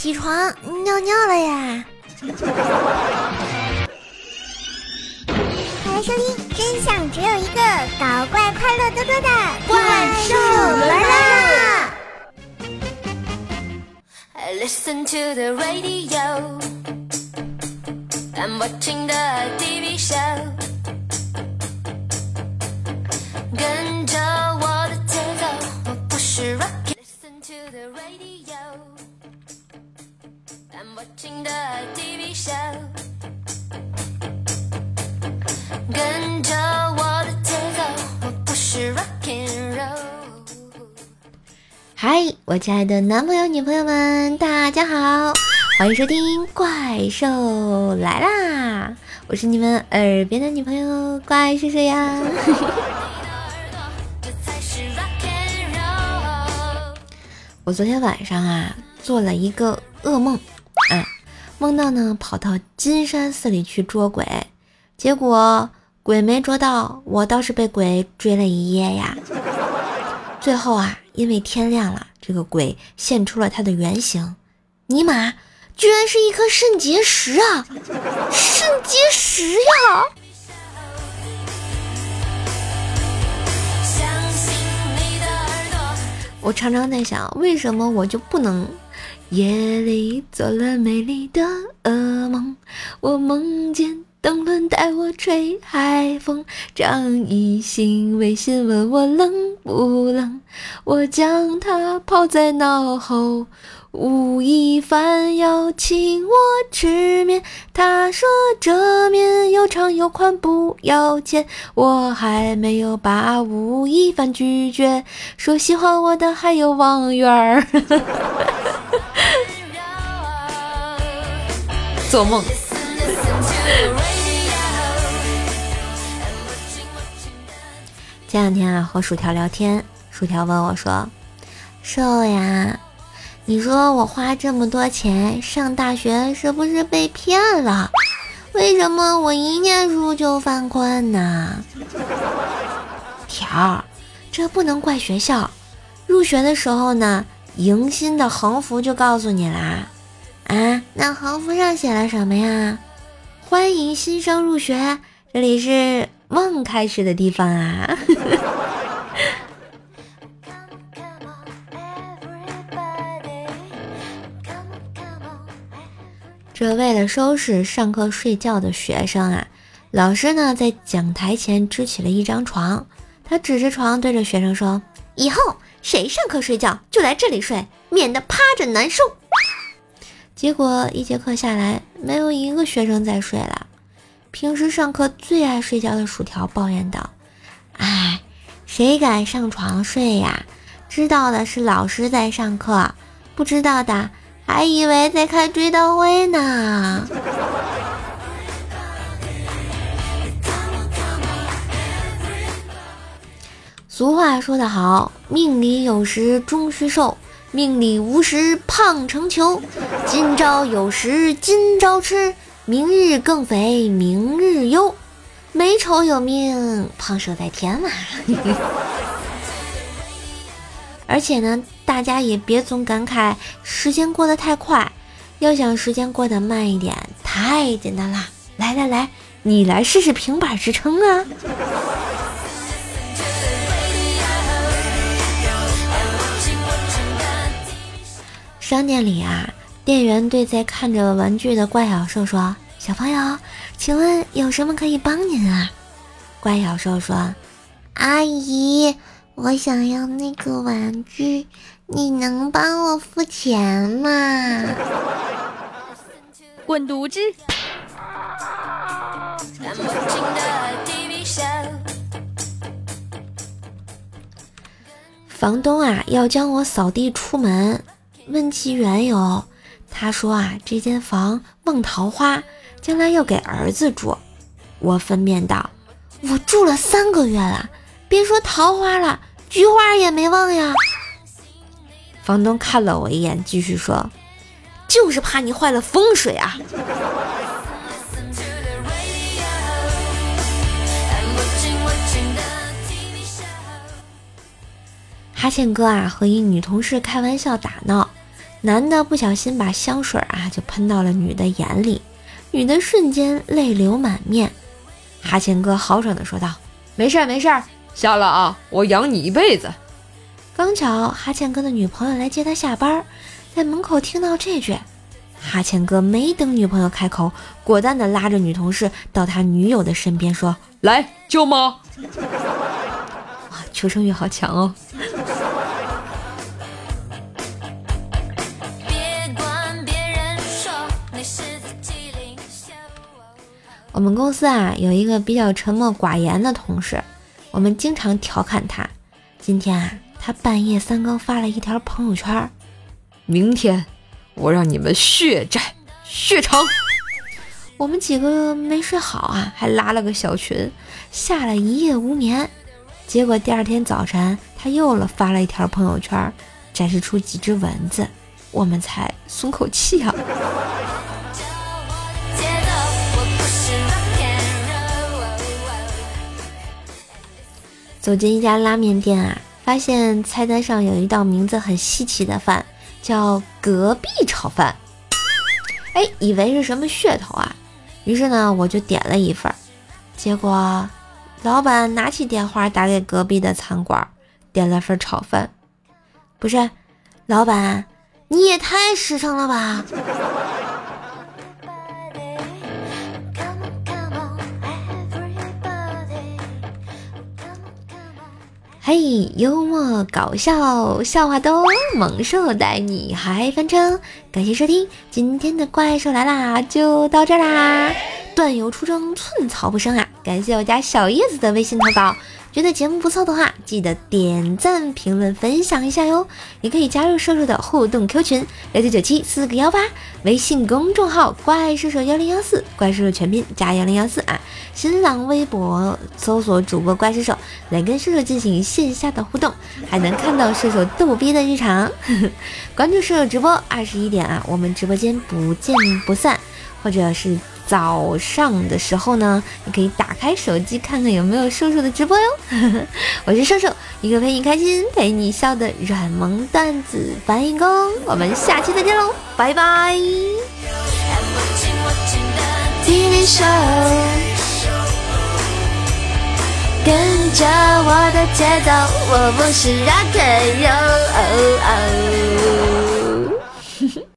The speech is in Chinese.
起床尿尿了呀！欢迎收听，真相只有一个，搞怪快乐多多的怪兽来啦！跟着我的节奏，我不是 rock and roll。嗨，我亲爱的男朋友、女朋友们，大家好，欢迎收听《怪兽来啦》，我是你们耳边的女朋友怪兽兽呀。我昨天晚上啊，做了一个噩梦，啊，梦到呢跑到金山寺里去捉鬼，结果鬼没捉到，我倒是被鬼追了一夜呀。最后啊，因为天亮了，这个鬼现出了他的原形，尼玛，居然是一颗肾结石啊！肾结石呀！我常常在想，为什么我就不能？夜里做了美丽的噩梦，我梦见邓伦带我吹海风。张艺兴微信问我冷不冷，我将他抛在脑后。吴亦凡要请我吃面，他说这面又长又宽不要钱。我还没有把吴亦凡拒绝，说喜欢我的还有王源儿。做梦。前两天啊，和薯条聊天，薯条问我说：“瘦呀。”你说我花这么多钱上大学是不是被骗了？为什么我一念书就犯困呢？条，这不能怪学校。入学的时候呢，迎新的横幅就告诉你啦。啊，那横幅上写了什么呀？欢迎新生入学，这里是梦开始的地方啊。这为了收拾上课睡觉的学生啊，老师呢在讲台前支起了一张床，他指着床对着学生说：“以后谁上课睡觉就来这里睡，免得趴着难受。”结果一节课下来，没有一个学生在睡了。平时上课最爱睡觉的薯条抱怨道：“哎，谁敢上床睡呀？知道的是老师在上课，不知道的。”还以为在开追悼会呢。俗话说得好，命里有时终须瘦，命里无时胖成球。今朝有时今朝吃，明日更肥明日忧。美丑有命，胖瘦在天嘛。而且呢，大家也别总感慨时间过得太快，要想时间过得慢一点，太简单啦！来来来，你来试试平板支撑啊！商店里啊，店员对在看着玩具的怪小兽说：“小朋友，请问有什么可以帮您啊？”怪小兽说：“阿姨。”我想要那个玩具，你能帮我付钱吗？滚犊子！房东啊，要将我扫地出门，问其缘由，他说啊，这间房旺桃花，将来要给儿子住。我分辨道：“我住了三个月了，别说桃花了。”菊花也没忘呀。房东看了我一眼，继续说：“就是怕你坏了风水啊。”哈欠哥啊，和一女同事开玩笑打闹，男的不小心把香水啊就喷到了女的眼里，女的瞬间泪流满面。哈欠哥豪爽地说道：“没事儿没事儿，下了啊，我养你一辈子。”刚巧哈欠哥的女朋友来接他下班，在门口听到这句，哈欠哥没等女朋友开口，果断地拉着女同事到他女友的身边说：“来救吗？”哇，求生欲好强哦！我们公司啊有一个比较沉默寡言的同事，我们经常调侃他。今天啊，他半夜三更发了一条朋友圈：“明天我让你们血债血偿。”我们几个没睡好啊，还拉了个小群，吓了一夜无眠。结果第二天早晨，他又了发了一条朋友圈，展示出几只蚊子，我们才松口气啊。走进一家拉面店啊，发现菜单上有一道名字很稀奇的饭，叫隔壁炒饭。哎，以为是什么噱头啊，于是呢，我就点了一份。结果，老板拿起电话打给隔壁的餐馆，点了份炒饭。不是，老板，你也太实诚了吧！嘿，幽默搞笑，笑话都，猛兽带你嗨翻车！感谢收听今天的怪兽来啦，就到这啦。断油出征，寸草不生啊！感谢我家小叶子的微信投稿。觉得节目不错的话，记得点赞、评论、分享一下哟！也可以加入瘦瘦的互动 Q 群六九九七四个幺八，微信公众号怪兽手幺零幺四，怪兽手全拼加幺零幺四啊！新浪微博搜索主播怪兽手来跟射手进行线下的互动，还能看到射手逗逼的日常。关注射手直播，二十一点啊，我们直播间不见不散，或者是。早上的时候呢，你可以打开手机看看有没有瘦瘦的直播哟。我是瘦瘦，一个陪你开心、陪你笑的软萌段子搬运工。我们下期再见喽，拜拜。跟着我的节奏，我不是 rock and roll。